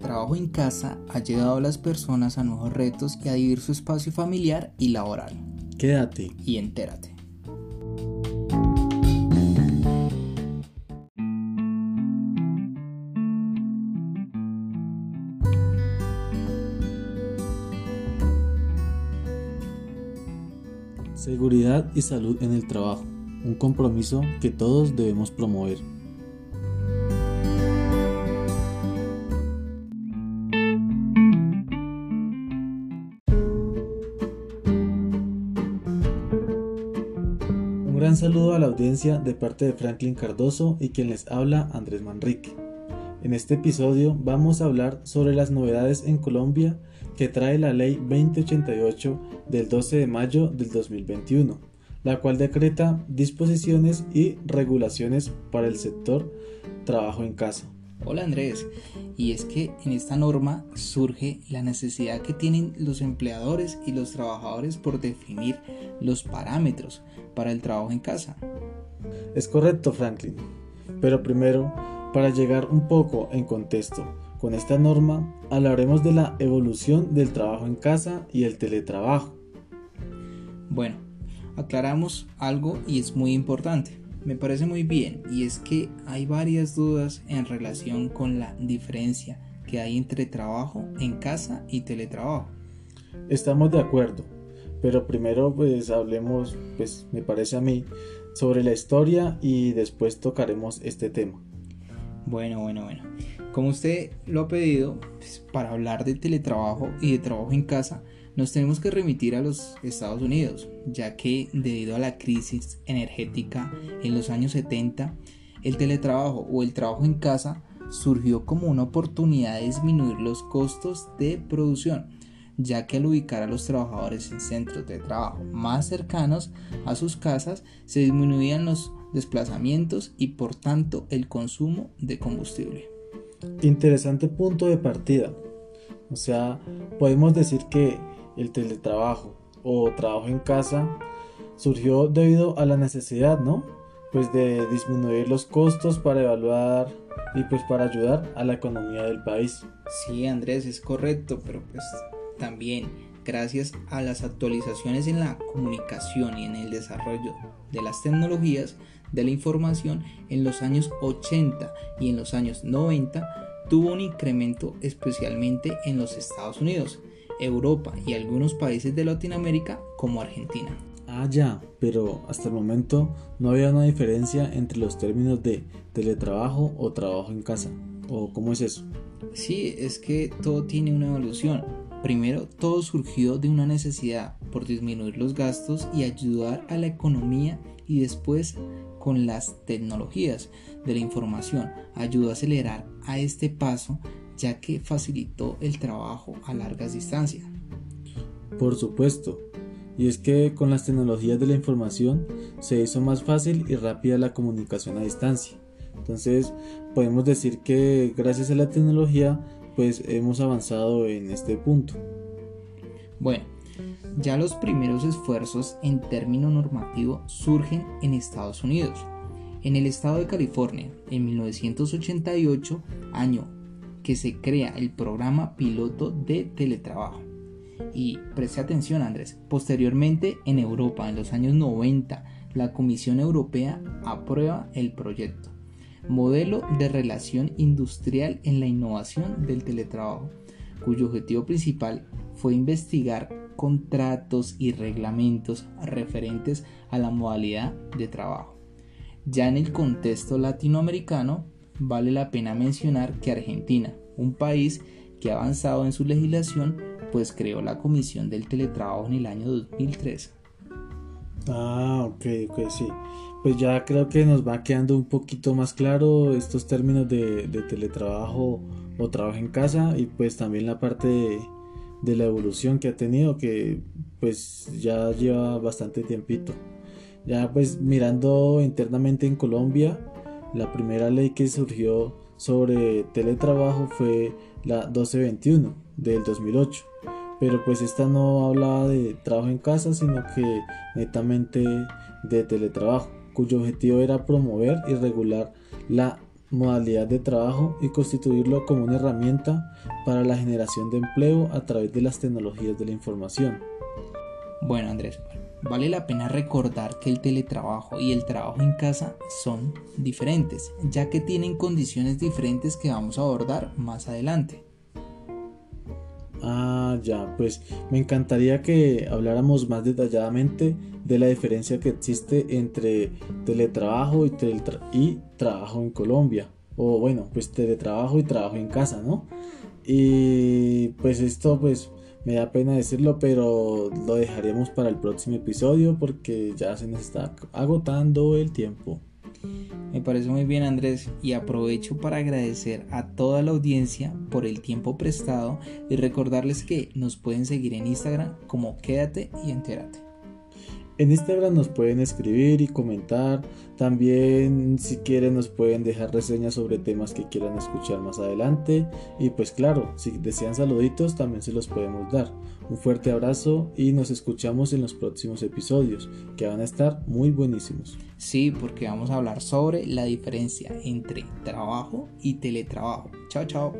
trabajo en casa ha llevado a las personas a nuevos retos y a dividir su espacio familiar y laboral. Quédate y entérate. Seguridad y salud en el trabajo, un compromiso que todos debemos promover. Gran saludo a la audiencia de parte de Franklin Cardoso y quien les habla Andrés Manrique. En este episodio vamos a hablar sobre las novedades en Colombia que trae la Ley 2088 del 12 de mayo del 2021, la cual decreta disposiciones y regulaciones para el sector trabajo en casa. Hola Andrés, y es que en esta norma surge la necesidad que tienen los empleadores y los trabajadores por definir los parámetros para el trabajo en casa. Es correcto Franklin, pero primero, para llegar un poco en contexto con esta norma, hablaremos de la evolución del trabajo en casa y el teletrabajo. Bueno, aclaramos algo y es muy importante me parece muy bien y es que hay varias dudas en relación con la diferencia que hay entre trabajo en casa y teletrabajo. Estamos de acuerdo, pero primero pues hablemos, pues me parece a mí, sobre la historia y después tocaremos este tema. Bueno, bueno, bueno. Como usted lo ha pedido, pues, para hablar de teletrabajo y de trabajo en casa, nos tenemos que remitir a los Estados Unidos, ya que debido a la crisis energética en los años 70, el teletrabajo o el trabajo en casa surgió como una oportunidad de disminuir los costos de producción, ya que al ubicar a los trabajadores en centros de trabajo más cercanos a sus casas, se disminuían los desplazamientos y por tanto el consumo de combustible. Interesante punto de partida. O sea, podemos decir que el teletrabajo o trabajo en casa surgió debido a la necesidad, ¿no? Pues de disminuir los costos para evaluar y pues para ayudar a la economía del país. Sí, Andrés, es correcto, pero pues también gracias a las actualizaciones en la comunicación y en el desarrollo de las tecnologías de la información en los años 80 y en los años 90 tuvo un incremento especialmente en los Estados Unidos Europa y algunos países de Latinoamérica como Argentina. Ah, ya, pero hasta el momento no había una diferencia entre los términos de teletrabajo o trabajo en casa. ¿O cómo es eso? Sí, es que todo tiene una evolución. Primero, todo surgió de una necesidad por disminuir los gastos y ayudar a la economía y después con las tecnologías de la información ayudó a acelerar a este paso ya que facilitó el trabajo a largas distancias. Por supuesto, y es que con las tecnologías de la información se hizo más fácil y rápida la comunicación a distancia. Entonces, podemos decir que gracias a la tecnología, pues hemos avanzado en este punto. Bueno, ya los primeros esfuerzos en término normativo surgen en Estados Unidos. En el estado de California, en 1988, año que se crea el programa piloto de teletrabajo. Y preste atención Andrés, posteriormente en Europa, en los años 90, la Comisión Europea aprueba el proyecto. Modelo de relación industrial en la innovación del teletrabajo, cuyo objetivo principal fue investigar contratos y reglamentos referentes a la modalidad de trabajo. Ya en el contexto latinoamericano, vale la pena mencionar que Argentina, un país que ha avanzado en su legislación, pues creó la Comisión del Teletrabajo en el año 2003. Ah, ok, ok, sí. Pues ya creo que nos va quedando un poquito más claro estos términos de, teletrabajo o trabajo en casa y pues también la parte de, de la evolución que ha tenido que pues ya lleva bastante tiempito. Ya pues mirando internamente en Colombia, la primera ley que surgió sobre teletrabajo fue la 1221 del 2008, pero pues esta no hablaba de trabajo en casa, sino que netamente de teletrabajo, cuyo objetivo era promover y regular la modalidad de trabajo y constituirlo como una herramienta para la generación de empleo a través de las tecnologías de la información. Bueno Andrés, vale la pena recordar que el teletrabajo y el trabajo en casa son diferentes, ya que tienen condiciones diferentes que vamos a abordar más adelante. Ah, ya, pues me encantaría que habláramos más detalladamente de la diferencia que existe entre teletrabajo y, trabajo en Colombia. O bueno, pues teletrabajo y trabajo en casa, ¿no? Y pues esto pues me da pena decirlo, pero lo dejaremos para el próximo episodio porque ya se nos está agotando el tiempo. Me parece muy bien Andrés y aprovecho para agradecer a toda la audiencia por el tiempo prestado y recordarles que nos pueden seguir en Instagram como quédate y entérate. En Instagram nos pueden escribir y comentar. También si quieren nos pueden dejar reseñas sobre temas que quieran escuchar más adelante. Y pues claro, si desean saluditos también se los podemos dar. Un fuerte abrazo y nos escuchamos en los próximos episodios que van a estar muy buenísimos. Sí, porque vamos a hablar sobre la diferencia entre trabajo y teletrabajo. Chao, chao.